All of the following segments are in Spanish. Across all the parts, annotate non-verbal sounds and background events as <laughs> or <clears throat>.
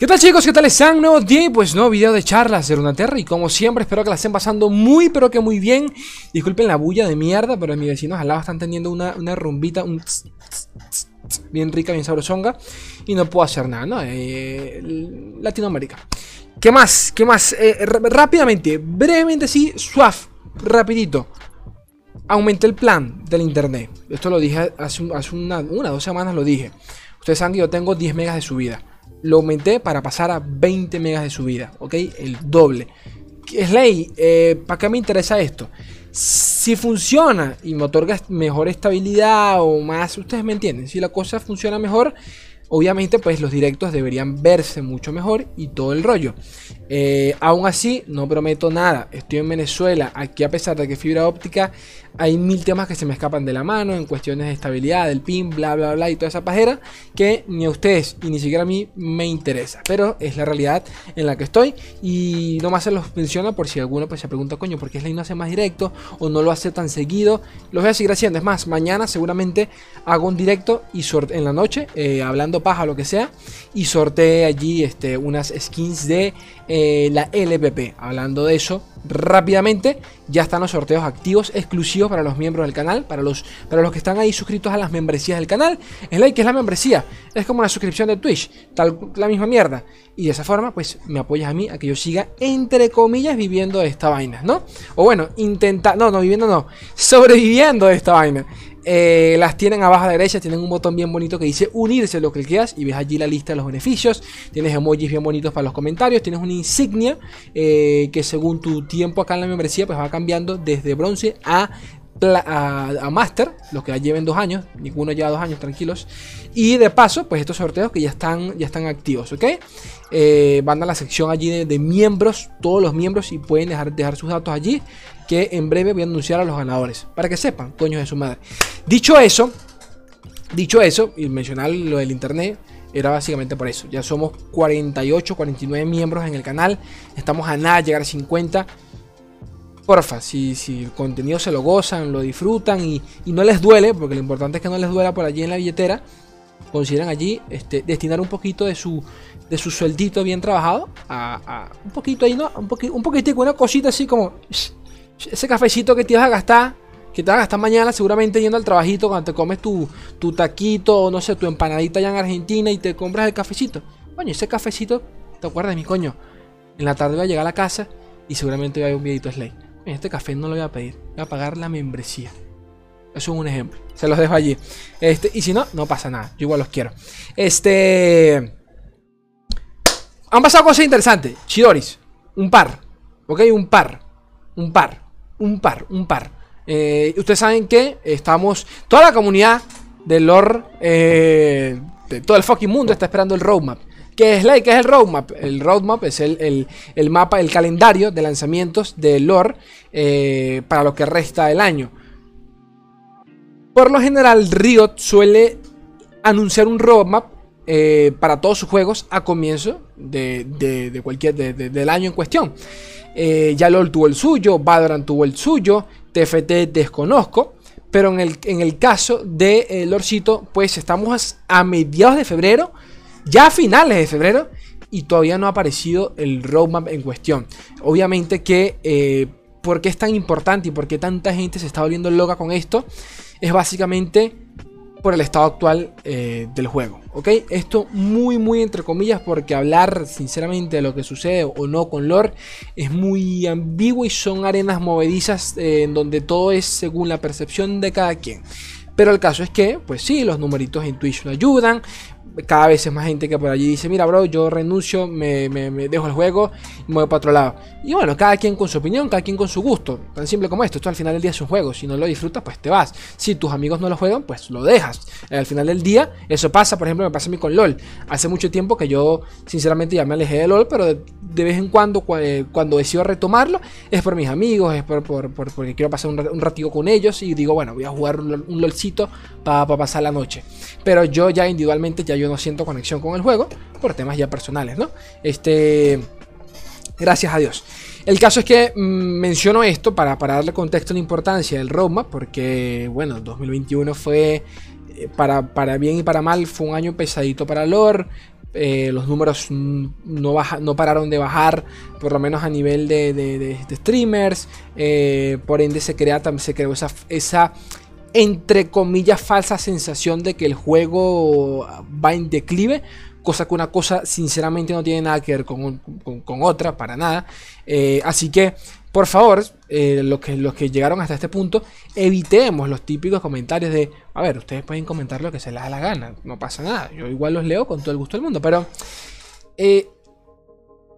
¿Qué tal chicos? ¿Qué tal están? Nuevo día y pues nuevo video de charlas de Runaterra Y como siempre espero que la estén pasando muy pero que muy bien Disculpen la bulla de mierda pero mis vecinos al lado están teniendo una, rumbita un Bien rica, bien sabrosonga Y no puedo hacer nada, ¿no? Eh, Latinoamérica ¿Qué más? ¿Qué más? Eh, rápidamente, brevemente sí, suave, rapidito Aumenté el plan del internet Esto lo dije hace, hace una, una, dos semanas lo dije Ustedes saben que yo tengo 10 megas de subida lo aumenté para pasar a 20 megas de subida, ¿ok? El doble. Slay, eh, ¿para qué me interesa esto? Si funciona y me otorga mejor estabilidad o más, ustedes me entienden, si la cosa funciona mejor, obviamente pues los directos deberían verse mucho mejor y todo el rollo. Eh, aún así, no prometo nada. Estoy en Venezuela. Aquí, a pesar de que fibra óptica, hay mil temas que se me escapan de la mano en cuestiones de estabilidad, del pin, bla, bla, bla y toda esa pajera que ni a ustedes y ni siquiera a mí me interesa. Pero es la realidad en la que estoy y no más se los menciona por si alguno pues, se pregunta, coño, ¿por qué Slay no hace más directo o no lo hace tan seguido? Los voy a seguir haciendo. Es más, mañana seguramente hago un directo y en la noche, eh, hablando paja o lo que sea, y sortee allí este, unas skins de eh, la LPP. Hablando de eso, rápidamente, ya están los sorteos activos exclusivos para los miembros del canal, para los, para los que están ahí suscritos a las membresías del canal. Like, que es la membresía, es como la suscripción de Twitch, tal la misma mierda. Y de esa forma, pues me apoyas a mí a que yo siga, entre comillas, viviendo de esta vaina, ¿no? O bueno, intenta, no, no, viviendo no, sobreviviendo de esta vaina. Eh, las tienen abajo a la derecha, tienen un botón bien bonito que dice unirse, lo cliqueas y ves allí la lista de los beneficios. Tienes emojis bien bonitos para los comentarios, tienes una insignia eh, que según tu tiempo acá en la membresía pues va cambiando desde bronce a a, Master, los que ya lleven dos años, ninguno lleva dos años, tranquilos. Y de paso, pues estos sorteos que ya están, ya están activos, ¿ok? Eh, van a la sección allí de, miembros, todos los miembros, y pueden dejar, dejar sus datos allí que en breve voy a anunciar a los ganadores. Para que sepan, coños de su madre. Dicho eso, dicho eso, y mencionar lo del internet, era básicamente por eso. Ya somos 48, 49 miembros en el canal. Estamos a nada llegar a 50. Porfa, si, si el contenido se lo gozan, lo disfrutan y, no les duele, porque lo importante es que no les duela por allí en la billetera, consideran allí este, destinar un poquito de su, de su sueldito bien trabajado a, un poquito ahí, ¿no? Un, poquito, un poquitico, una cosita así como ese cafecito que te vas a gastar, que te vas a gastar mañana seguramente yendo al trabajito cuando te comes tu, tu taquito o no sé, tu empanadita allá en Argentina y te compras el cafecito. Coño, ese cafecito, ¿te acuerdas mi coño? En la tarde voy a llegar a la casa y seguramente voy a ver un videito Slay. Este café no lo voy a pedir, voy a pagar la membresía. Eso es un ejemplo. Se los dejo allí. Este, y si no, no pasa nada. Yo igual los quiero. Este. Han pasado cosas interesantes. Chidoris. Un par. ¿Ok? Un par. Un par un par, un par. Eh, ustedes saben que estamos, toda la comunidad de lore, eh, de todo el fucking mundo está esperando el roadmap. ¿Qué es, la, ¿Qué es el roadmap? El roadmap es el, mapa, el calendario de lanzamientos de lore eh, para lo que resta del año. Por lo general, Riot suele anunciar un roadmap para todos sus juegos a comienzo de, cualquier del año en cuestión. Eh, ya LOL tuvo el suyo, Valorant tuvo el suyo, TFT desconozco. Pero en el, en el caso de eh, Lorcito, pues estamos a mediados de febrero, ya a finales de febrero, y todavía no ha aparecido el roadmap en cuestión. Obviamente que, eh, ¿por qué es tan importante y por qué tanta gente se está volviendo loca con esto? Es básicamente por el estado actual eh, del juego. ¿Ok? Esto muy, muy entre comillas, porque hablar sinceramente de lo que sucede o no con lore es muy ambiguo y son arenas movedizas eh, en donde todo es según la percepción de cada quien. Pero el caso es que, pues sí, los numeritos en Twitch ayudan cada vez es más gente que por allí dice, mira, bro, yo renuncio, me, dejo el juego y me voy para otro lado. Y bueno, cada quien con su opinión, cada quien con su gusto. Tan simple como esto. Esto al final del día es un juego. Si no lo disfrutas, pues te vas. Si tus amigos no lo juegan, pues lo dejas. Al final del día, eso pasa, por ejemplo, me pasa a mí con LOL. Hace mucho tiempo que yo, sinceramente, ya me alejé de LOL, pero de, vez en cuando, eh, cuando decido retomarlo, es por mis amigos, es por, porque quiero pasar un, un ratito con ellos y digo, bueno, voy a jugar un, LOLcito para pasar la noche. Pero yo ya individualmente, ya yo no siento conexión con el juego por temas ya personales, ¿no? Este. Gracias a Dios. El caso es que mm, menciono esto para, darle contexto a la importancia del roadmap, porque, bueno, 2021 fue, eh, para, para bien y para mal, fue un año pesadito para lore. Eh, los números no, no pararon de bajar, por lo menos a nivel de, streamers. Eh, por ende se, crea, se creó esa, esa, entre comillas, falsa sensación de que el juego va en declive. Cosa que una cosa sinceramente no tiene nada que ver con, otra, para nada. Eh, así que por favor, eh, los, que, los que llegaron hasta este punto, evitemos los típicos comentarios de, a ver, ustedes pueden comentar lo que se les da la gana, no pasa nada, yo igual los leo con todo el gusto del mundo, pero eh,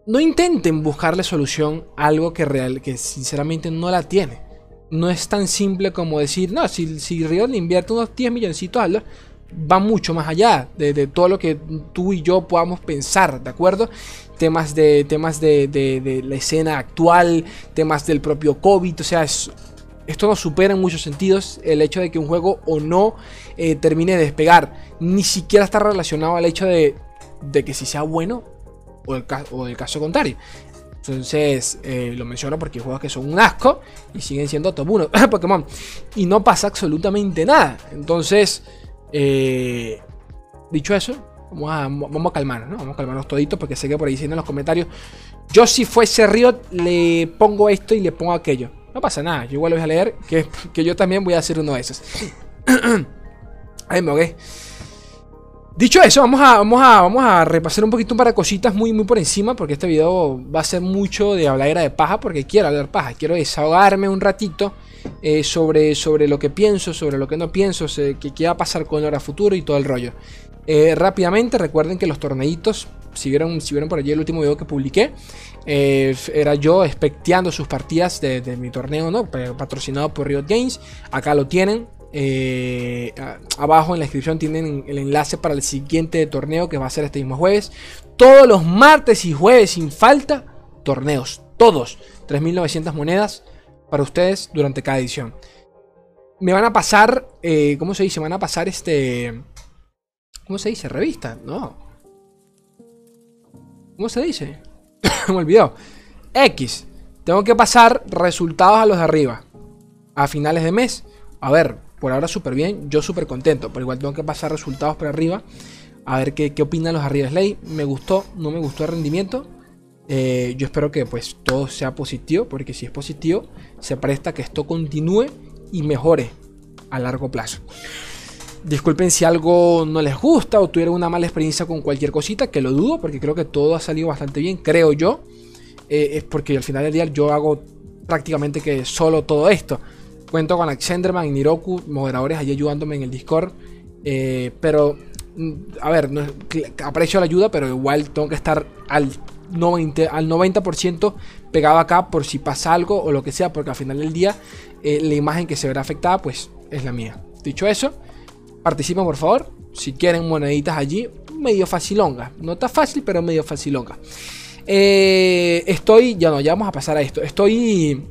no intenten buscarle solución a algo que, real, que sinceramente no la tiene. No es tan simple como decir, no, si, si Riot le invierte unos 10 milloncitos a va mucho más allá de, todo lo que tú y yo podamos pensar, ¿de acuerdo? Temas de, temas de, la escena actual, temas del propio COVID, o sea, esto nos supera en muchos sentidos el hecho de que un juego o no eh, termine de despegar, ni siquiera está relacionado al hecho de, que si sea bueno o el, o el caso contrario. Entonces, eh, lo menciono porque hay juegos que son un asco y siguen siendo top 1 <laughs> Pokémon. Y no pasa absolutamente nada. Entonces, eh, dicho eso, vamos a, vamos a calmarnos, ¿no? Vamos a calmarnos toditos porque sé que por ahí dicen en los comentarios. Yo si fuese Riot le pongo esto y le pongo aquello. No pasa nada, yo igual lo voy a leer, que, <laughs> que yo también voy a hacer uno de esos. <clears throat> Ahí me Dicho eso, vamos a, vamos, a, vamos a repasar un poquito para cositas muy, muy por encima, porque este video va a ser mucho de hablar de paja, porque quiero hablar paja, quiero desahogarme un ratito eh, sobre, sobre lo que pienso, sobre lo que no pienso, qué, va a pasar con hora futuro y todo el rollo. Eh, rápidamente, recuerden que los torneitos, si vieron, si vieron por allí el último video que publiqué, eh, era yo especteando sus partidas de, mi torneo, ¿no? Patrocinado por Riot Games. Acá lo tienen. Abajo en la descripción tienen el enlace para el siguiente torneo que va a ser este mismo jueves. Todos los martes y jueves sin falta, torneos. Todos. 3.900 monedas para ustedes durante cada edición. Me van a pasar, eh, ¿cómo se dice? Me van a pasar este... ¿Cómo se dice? Revista, ¿no? ¿Cómo se dice? <coughs> me olvidó. X. Tengo que pasar resultados a los de arriba. A finales de mes. A ver, por ahora súper bien. Yo súper contento. Pero igual tengo que pasar resultados por arriba. A ver qué, qué opinan los arriba. Slay. Me gustó, no me gustó el rendimiento. Eh, yo espero que pues todo sea positivo, porque si es positivo, se presta que esto continúe y mejore a largo plazo. Disculpen si algo no les gusta o tuvieron una mala experiencia con cualquier cosita, que lo dudo, porque creo que todo ha salido bastante bien, creo yo. Eh, es porque al final del día yo hago prácticamente que solo todo esto. Cuento con Axenderman y Niroku, moderadores allí ayudándome en el Discord. Eh, pero, mm, a ver, aprecio la ayuda, pero igual tengo que estar al 90, al 90% pegado acá por si pasa algo o lo que sea, porque al final del día eh, la imagen que se verá afectada pues es la mía. Dicho eso, participen por favor. Si quieren moneditas allí, medio facilonga. No está fácil, pero medio facilonga. Eh, estoy, ya no, ya vamos a pasar a esto. Estoy,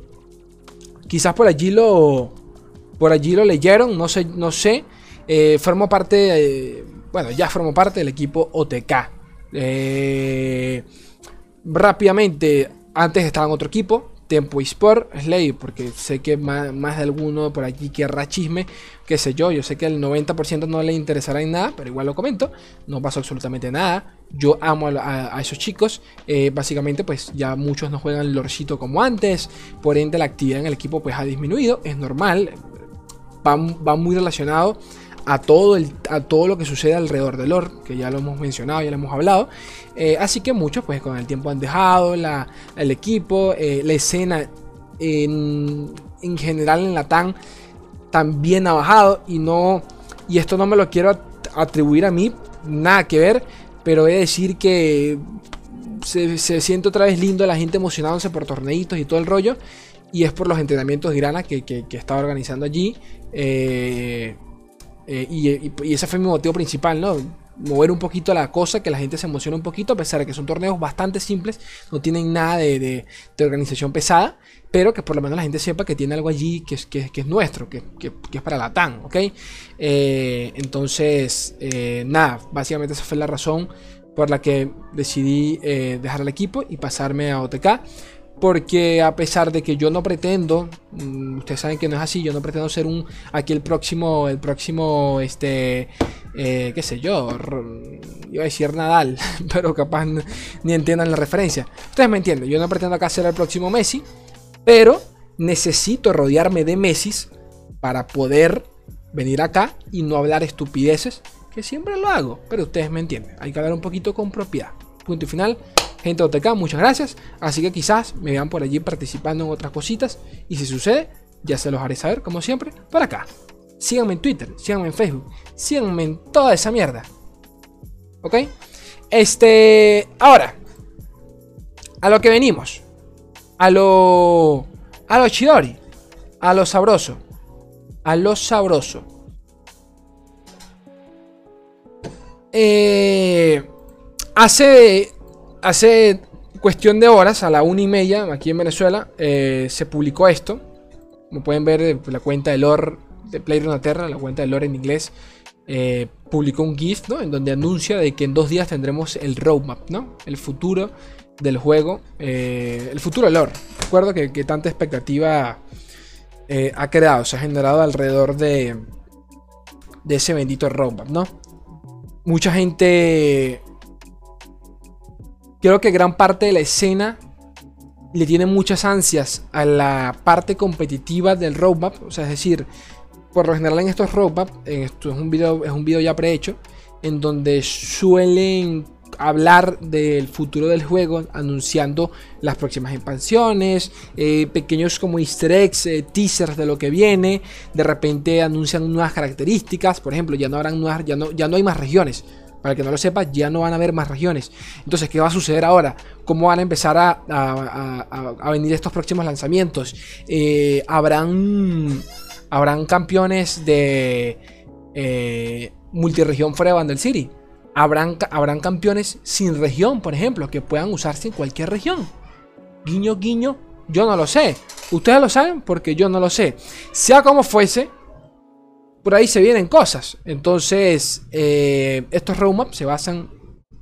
quizás por allí lo, por allí lo leyeron, no sé, no sé. Eh, formo parte, bueno, ya formo parte del equipo OTK. Eh, Rápidamente, antes estaba en otro equipo, Tempo Sport, Slay, porque sé que más, de alguno por aquí querrá chisme, qué sé yo, yo sé que el 90% no le interesará en nada, pero igual lo comento, no pasó absolutamente nada, yo amo a, esos chicos, eh, básicamente pues ya muchos no juegan lorcito como antes, por ende la actividad en el equipo pues ha disminuido, es normal, va, va muy relacionado a todo, el, a todo lo que sucede alrededor del lore, que ya lo hemos mencionado, ya lo hemos hablado. Eh, así que muchos pues con el tiempo han dejado la, el equipo, eh, la escena en, en, general en la TAN también ha bajado y no, y esto no me lo quiero atribuir a mí, nada que ver, pero he de decir que se, siente otra vez lindo la gente emocionándose por torneitos y todo el rollo. Y es por los entrenamientos de grana que, que, que estaba organizando allí. Eh, eh, y, ese fue mi motivo principal, ¿no? Mover un poquito la cosa, que la gente se emocione un poquito, a pesar de que son torneos bastante simples, no tienen nada de, organización pesada, pero que por lo menos la gente sepa que tiene algo allí que es, que, es nuestro, que, es para la TAN, ¿ok? Eh, entonces, eh, nada, básicamente esa fue la razón por la que decidí dejar el equipo y pasarme a OTK. Porque a pesar de que yo no pretendo, mm, ustedes saben que no es así, yo no pretendo ser un aquí el próximo, el próximo, este, eh, qué sé yo, iba a decir Nadal, <laughs> pero capaz ni entiendan la referencia. Ustedes me entienden, yo no pretendo acá ser el próximo Messi, pero necesito rodearme de Messi para poder venir acá y no hablar estupideces, que siempre lo hago, pero ustedes me entienden, hay que hablar un poquito con propiedad. Punto y final. Gente de OTK, muchas gracias. Así que quizás me vean por allí participando en otras cositas. Y si sucede, ya se los haré saber, como siempre, por acá. Síganme en Twitter, síganme en Facebook, síganme en toda esa mierda. ¿Ok? Este. Ahora. A lo que venimos. A lo. A lo chidori. A lo sabroso. A lo sabroso. Eh, hace hace cuestión de horas, a la una y media, aquí en Venezuela, eh, se publicó esto. Como pueden ver, eh, la cuenta de lore de PlayerUnterra, la cuenta de lore en inglés, eh, publicó un GIF, ¿no? En donde anuncia de que en dos días tendremos el roadmap, ¿no? El futuro del juego, el futuro de lore. Recuerdo que, que tanta expectativa ha creado, se ha generado alrededor de, de ese bendito roadmap, ¿no? Mucha gente Creo que gran parte de la escena le tiene muchas ansias a la parte competitiva del roadmap. O sea, es decir, por lo general en estos roadmap, esto es un video, es un video ya prehecho, en donde suelen hablar del futuro del juego, anunciando las próximas expansiones, eh, pequeños como easter eggs, eh, teasers de lo que viene, de repente anuncian nuevas características, por ejemplo, ya no habrán nuevas, ya no, ya no hay más regiones, para que no lo sepa, ya no van a haber más regiones. Entonces, ¿qué va a suceder ahora? ¿Cómo van a empezar a, venir estos próximos lanzamientos? Eh, ¿habrán, ¿Habrán campeones de eh, multiregión fuera de Vandal City? ¿Habrán, ¿Habrán campeones sin región, por ejemplo, que puedan usarse en cualquier región? Guiño, guiño, yo no lo sé. Ustedes lo saben porque yo no lo sé. Sea como fuese, por ahí se vienen cosas. Entonces, eh, estos roadmaps se basan,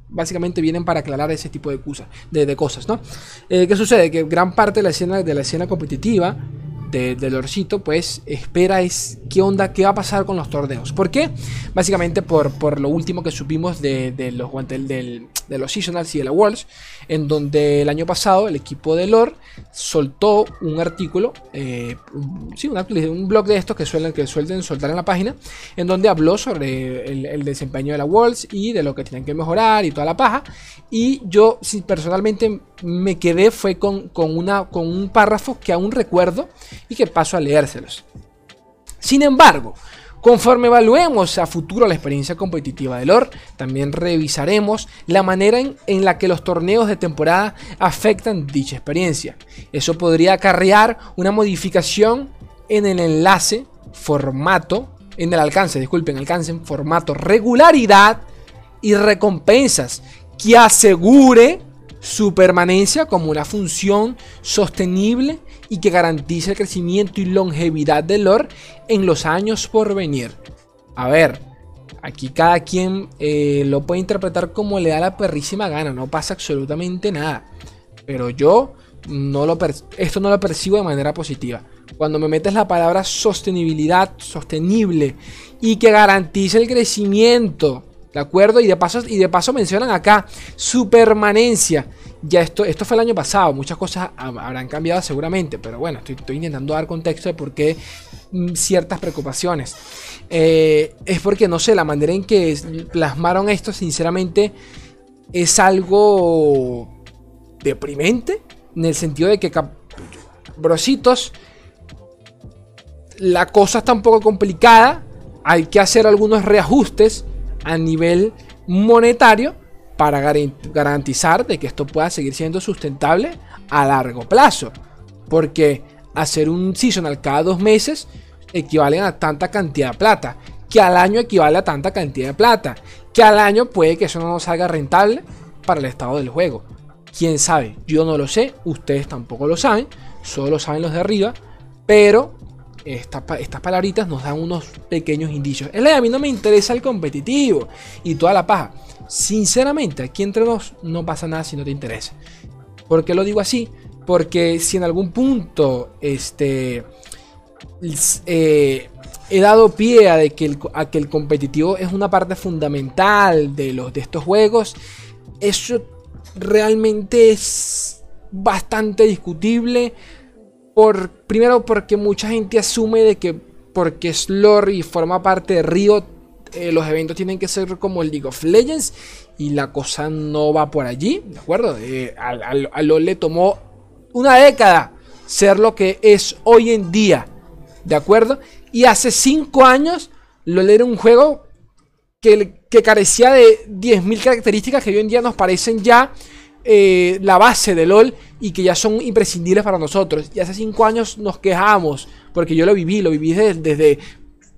básicamente vienen para aclarar ese tipo de, cosas, de, cosas, ¿no? Eh, ¿Qué sucede? Que gran parte de la escena, de la escena competitiva del Orcito, pues espera es qué onda, qué va a pasar con los torneos. ¿Por qué? Básicamente por, por lo último que supimos de, los, del, de los Seasonals y de la Worlds, en donde el año pasado el equipo de Lore soltó un artículo, eh, sí, un, blog de estos que suelen, que suelen soltar en la página, en donde habló sobre el, desempeño de la Worlds y de lo que tenían que mejorar y toda la paja. Y yo personalmente me quedé fue con, con, una, con un párrafo que aún recuerdo y que paso a leérselos. Sin embargo, Conforme evaluemos a futuro la experiencia competitiva de LOR, también revisaremos la manera en, la que los torneos de temporada afectan dicha experiencia. Eso podría acarrear una modificación en el enlace, formato, en el alcance, disculpen, alcance en formato, regularidad y recompensas que asegure su permanencia como una función sostenible y que garantice el crecimiento y longevidad del lore en los años por venir. A ver, aquí cada quien eh, lo puede interpretar como le da la perrísima gana, no pasa absolutamente nada. Pero yo no lo esto no lo percibo de manera positiva. Cuando me metes la palabra sostenibilidad, sostenible y que garantice el crecimiento ¿De acuerdo? Y de paso, y de paso mencionan acá su permanencia. Ya esto, esto fue el año pasado, muchas cosas habrán cambiado seguramente, pero bueno, estoy, intentando dar contexto de por qué mm, ciertas preocupaciones. Eh, es porque, no sé, la manera en que plasmaron esto, sinceramente, es algo deprimente, en el sentido de que, brositos, la cosa está un poco complicada, hay que hacer algunos reajustes a nivel monetario para garantizar de que esto pueda seguir siendo sustentable a largo plazo. Porque hacer un seasonal cada dos meses equivale a tanta cantidad de plata. Que al año equivale a tanta cantidad de plata. Que al año puede que eso no salga rentable para el estado del juego. Quién sabe, yo no lo sé, ustedes tampoco lo saben, solo lo saben los de arriba. Pero estas palabritas nos dan unos pequeños indicios. El a mí no me interesa el competitivo y toda la paja. Sinceramente, aquí entre nos no pasa nada si no te interesa. ¿Por qué lo digo así? Porque si en algún punto este, eh, he dado pie a, de que el, que el competitivo es una parte fundamental de, los, de estos juegos, eso realmente es bastante discutible. Primero porque mucha gente asume de que porque es lore y forma parte de Río, eh, los eventos tienen que ser como el League of Legends y la cosa no va por allí, ¿de acuerdo? Eh, a, LOL le tomó una década ser lo que es hoy en día, ¿de acuerdo? Y hace 5 años LOL era un juego que, que carecía de 10.000 características que hoy en día nos parecen ya eh, la base de LOL y que ya son imprescindibles para nosotros. Y hace 5 años nos quejamos, porque yo lo viví, lo viví desde...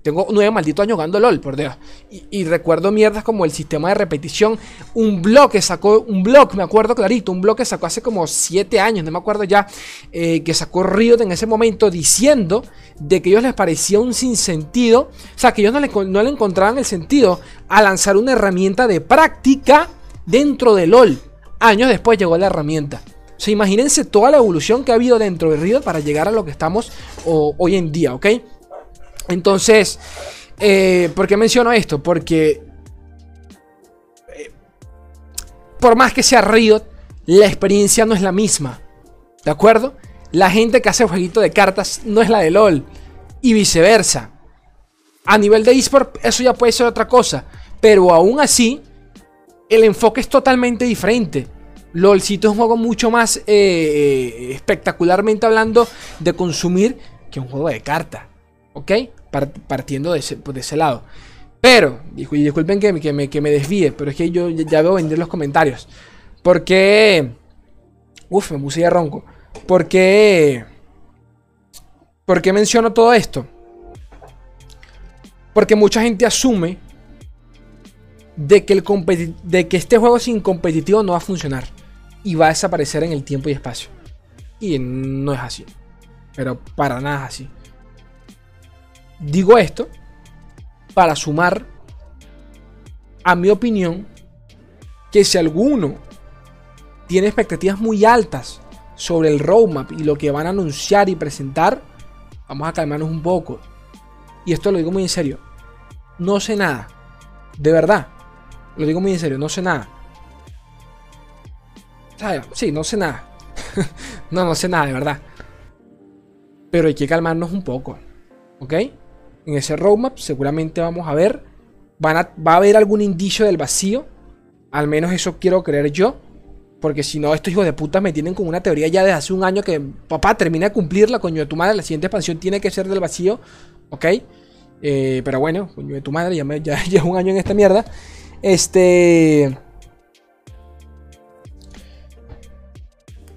tengo nueve malditos años jugando LOL, por Dios. Y, recuerdo mierdas como el sistema de repetición. Un blog que sacó, un blog, me acuerdo clarito, un blog que sacó hace como 7 años, no me acuerdo ya, eh, que sacó Riot en ese momento diciendo de que a ellos les parecía un sinsentido. O sea, que ellos no le, no le encontraban el sentido a lanzar una herramienta de práctica dentro de LOL. Años después llegó la herramienta. O sea, imagínense toda la evolución que ha habido dentro de Riot para llegar a lo que estamos hoy en día, ¿ok? Entonces, eh, ¿por qué menciono esto? Porque eh, por más que sea Riot, la experiencia no es la misma. ¿De acuerdo? La gente que hace jueguito de cartas no es la de LOL. Y viceversa. A nivel de eSport, eso ya puede ser otra cosa. Pero aún así, el enfoque es totalmente diferente. LOLcito es un juego mucho más eh, eh, espectacularmente hablando de consumir que un juego de carta. ¿Ok? partiendo de ese, lado. Pero, disculpen que, que, me, que me desvíe, pero es que yo ya veo vender los comentarios. Porque... Uf, me puse ya ronco. Porque... ¿Por qué menciono todo esto? Porque mucha gente asume de que, el de que este juego sin competitivo no va a funcionar y va a desaparecer en el tiempo y espacio. Y no es así. Pero para nada es así. Digo esto para sumar a mi opinión que si alguno tiene expectativas muy altas sobre el roadmap y lo que van a anunciar y presentar, vamos a calmarnos un poco. Y esto lo digo muy en serio. No sé nada. De verdad. Lo digo muy en serio, no sé nada. Sí, no sé nada. <laughs> no, no sé nada, de verdad. Pero hay que calmarnos un poco. ¿Ok? En ese roadmap seguramente vamos a ver. Van a, va a haber algún indicio del vacío. Al menos eso quiero creer yo. Porque si no, estos hijos de puta me tienen con una teoría ya de hace un año que, papá, termina de cumplirla, coño de tu madre. La siguiente expansión tiene que ser del vacío. ¿Ok? Eh, pero bueno, coño de tu madre, ya, me, ya <laughs> un año en esta mierda. Este.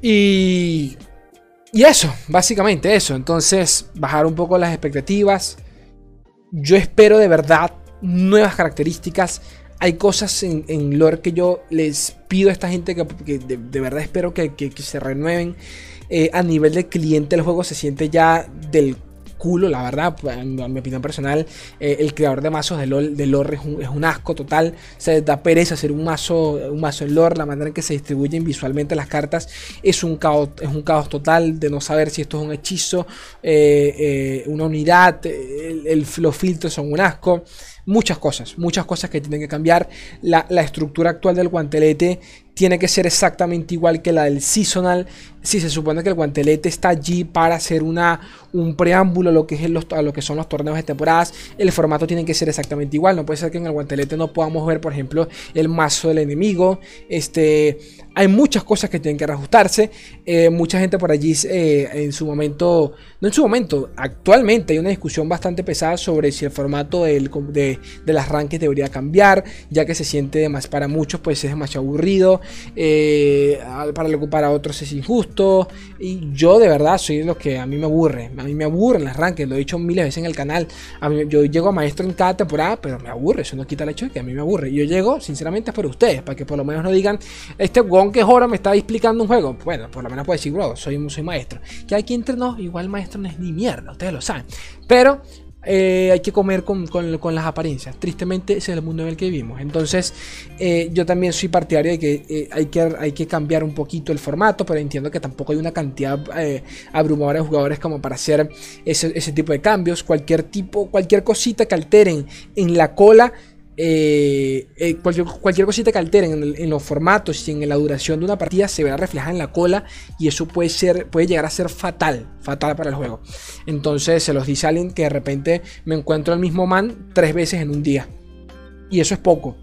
Y. Y eso, básicamente eso. Entonces, bajar un poco las expectativas. Yo espero de verdad nuevas características. Hay cosas en, en lore que yo les pido a esta gente que, de, verdad espero que, se renueven. Eh, a nivel de cliente el juego se siente ya del culo, la verdad, en, mi opinión personal, eh, el creador de mazos de LOL, de lore es un, asco total, se da pereza hacer un mazo, un mazo en lore, la manera en que se distribuyen visualmente las cartas es un caos, es un caos total de no saber si esto es un hechizo, eh, eh, una unidad, los filtros son un asco muchas cosas, muchas cosas que tienen que cambiar. La, la, estructura actual del guantelete tiene que ser exactamente igual que la del seasonal. Si se supone que el guantelete está allí para hacer una, un preámbulo a lo, que es a lo que son los torneos de temporadas, el formato tiene que ser exactamente igual. No puede ser que en el guantelete no podamos ver, por ejemplo, el mazo del enemigo. Este, hay muchas cosas que tienen que reajustarse. Eh, mucha gente por allí eh, en su momento, no en su momento, actualmente hay una discusión bastante pesada sobre si el formato del, de, de las rankings debería cambiar, ya que se siente más para muchos, pues es demasiado aburrido. Eh, para, para otros es injusto. Y yo de verdad soy los que a mí me aburre. A mí me aburren las rankings, lo he dicho miles de veces en el canal. Yo llego a maestro en cada temporada, pero me aburre. Eso no quita el hecho de que a mí me aburre. Yo llego, sinceramente, es por ustedes, para que por lo menos no digan, este que ahora me está explicando un juego. Bueno, por lo menos puede decir, bro, soy, soy maestro. Que aquí entre nos, igual maestro no es ni mierda, ustedes lo saben. Pero eh, hay que comer con, las apariencias. Tristemente, ese es el mundo en el que vivimos. Entonces, eh, yo también soy partidario de que, eh, hay que hay que cambiar un poquito el formato, pero entiendo que tampoco hay una cantidad abrumadora de jugadores como para hacer ese, ese tipo de cambios. Cualquier tipo, cualquier cosita que alteren en la cola eh, eh, cualquier, cosita que alteren en, los formatos y en la duración de una partida se verá reflejada en la cola y eso puede ser puede llegar a ser fatal, fatal para el juego. Entonces se los dice alguien que de repente me encuentro al mismo man tres veces en un día. Y eso es poco,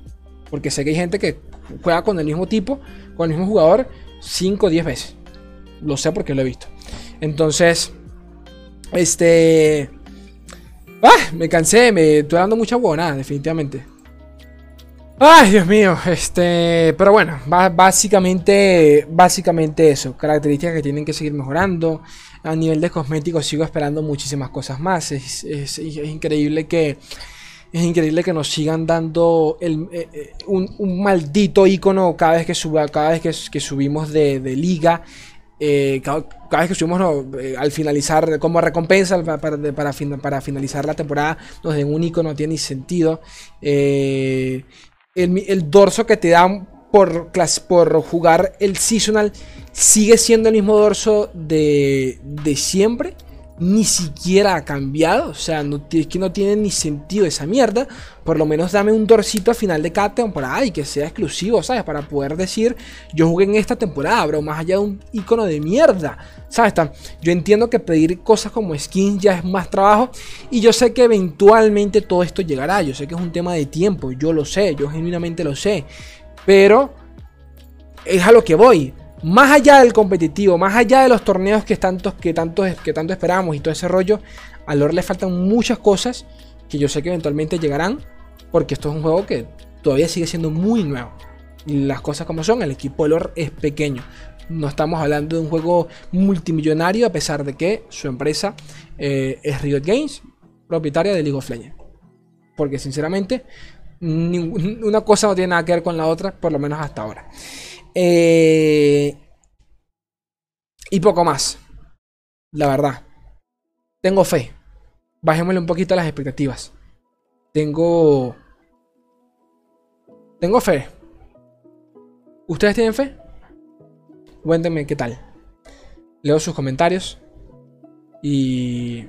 porque sé que hay gente que juega con el mismo tipo, con el mismo jugador 5 o 10 veces. Lo sé porque lo he visto. Entonces, este... Ah, me cansé, me estoy dando mucha buena, definitivamente. Ay, Dios mío, este, pero bueno, básicamente, básicamente eso, características que tienen que seguir mejorando. A nivel de cosméticos sigo esperando muchísimas cosas más. Es, increíble que es increíble que nos sigan dando el, eh, eh, un, maldito icono cada vez que suba, cada vez que, subimos de, liga. Eh, cada, vez que subimos al finalizar como recompensa para, para, finalizar la temporada nos den un icono no tiene ni sentido el, dorso que te dan por, por jugar el seasonal sigue siendo el mismo dorso de, de siempre. Ni siquiera ha cambiado. O sea, es que no tiene ni sentido esa mierda. Por lo menos dame un dorsito al final de cada temporada y que sea exclusivo, ¿sabes? Para poder decir, yo jugué en esta temporada, bro. Más allá de un icono de mierda. ¿Sabes? Yo entiendo que pedir cosas como skins ya es más trabajo. Y yo sé que eventualmente todo esto llegará. Yo sé que es un tema de tiempo. Yo lo sé. Yo genuinamente lo sé. Pero es a lo que voy más allá del competitivo, más allá de los torneos que tanto, que que tanto esperamos y todo ese rollo, a Lore le faltan muchas cosas que yo sé que eventualmente llegarán, porque esto es un juego que todavía sigue siendo muy nuevo. Y las cosas como son, el equipo de Lore es pequeño. No estamos hablando de un juego multimillonario, a pesar de que su empresa eh, es Riot Games, propietaria de League of Legends. Porque sinceramente, una cosa no tiene nada que ver con la otra, por lo menos hasta ahora. Eh, y poco más. La verdad. Tengo fe. Bajémosle un poquito las expectativas. Tengo... Tengo fe. ¿Ustedes tienen fe? Cuéntenme qué tal. Leo sus comentarios. Y...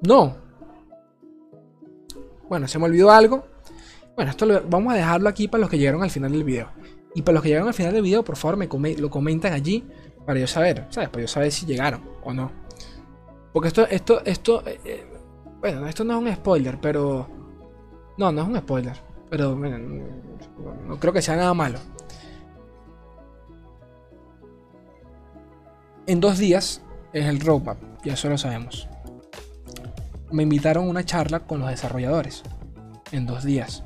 No. Bueno, se me olvidó algo. Bueno, esto lo, vamos a dejarlo aquí para los que llegaron al final del video. Y para los que llegaron al final del video, por favor, me lo comentan allí para yo saber. Para yo saber si llegaron o no. Porque esto, esto, esto, eh, eh, bueno, esto no es un spoiler, pero... No, no es un spoiler. Pero bueno, no, creo que sea nada malo. En dos días es el roadmap, ya eso lo sabemos. Me invitaron a una charla con los desarrolladores. En dos días.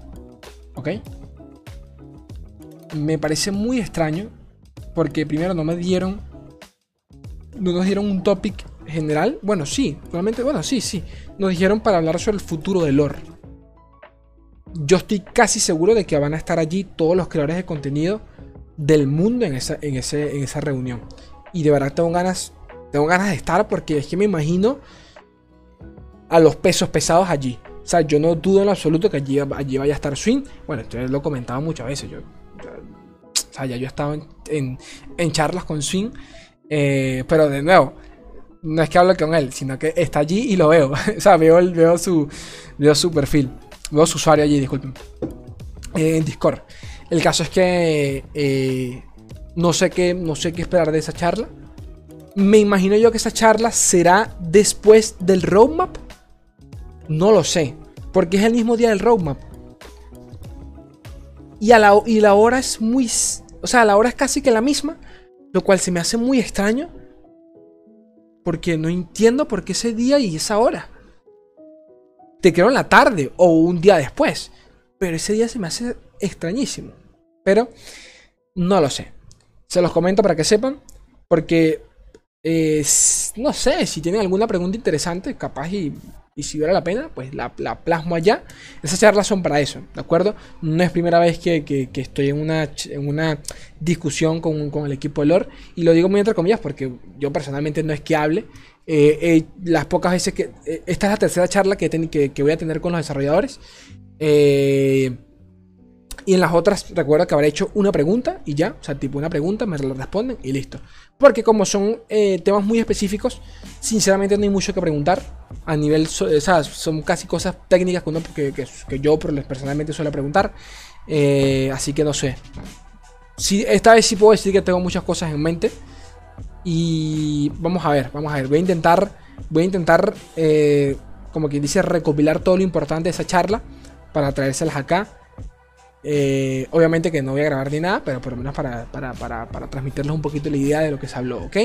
Me parece muy extraño porque primero no me dieron, no nos dieron un topic general. Bueno, sí, realmente, bueno, sí, sí. Nos dijeron para hablar sobre el futuro de lore. Yo estoy casi seguro de que van a estar allí todos los creadores de contenido del mundo en esa, en ese, en esa reunión. Y de verdad tengo ganas, tengo ganas de estar porque es que me imagino a los pesos pesados allí. O sea, yo no dudo en absoluto que allí, allí vaya a estar Swing. Bueno, esto lo comentaba muchas veces. Yo, o sea, ya yo he estado en, en, charlas con Swing. Eh, pero de nuevo, no es que hable con él, sino que está allí y lo veo. <laughs> o sea, veo, veo, su, veo su perfil. Veo su usuario allí, disculpen. Eh, en Discord. El caso es que eh, no, sé qué, no sé qué esperar de esa charla. Me imagino yo que esa charla será después del roadmap no lo sé. Porque es el mismo día del roadmap. Y, a la, y la hora es muy... O sea, la hora es casi que la misma. Lo cual se me hace muy extraño. Porque no entiendo por qué ese día y esa hora. Te quiero en la tarde o un día después. Pero ese día se me hace extrañísimo. Pero no lo sé. Se los comento para que sepan. Porque eh, no sé si tienen alguna pregunta interesante, capaz y y si vale la pena, pues la, plasmo allá. Esas charlas son para eso, ¿de acuerdo? No es primera vez que, estoy en una, en una discusión con, el equipo de lore. Y lo digo muy entre comillas porque yo personalmente no es que hable. Eh, eh, las pocas veces que... eh, esta es la tercera charla que, ten- que- que voy a tener con los desarrolladores. Eh, y en las otras, recuerda que habré hecho una pregunta y ya. O sea, tipo una pregunta, me la responden y listo. Porque como son eh, temas muy específicos, sinceramente no hay mucho que preguntar. A nivel, o sea, son casi cosas técnicas que, uno- que, que- que yo personalmente suelo preguntar. Eh, así que no sé. Sí, esta vez sí puedo decir que tengo muchas cosas en mente. Y vamos a ver, vamos a ver. Voy a intentar, voy a intentar, eh, como quien dice, recopilar todo lo importante de esa charla para traérselas acá. Eh, obviamente que no voy a grabar ni nada, pero por lo menos para, para, para, para transmitirles un poquito la idea de lo que se habló, ¿ok?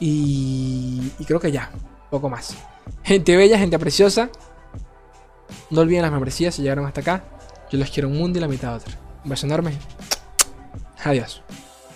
Y, creo que ya, poco más. Gente bella, gente preciosa. No olviden las membresías si llegaron hasta acá. Yo los quiero un mundo y la mitad otra. Un beso enorme. Adiós.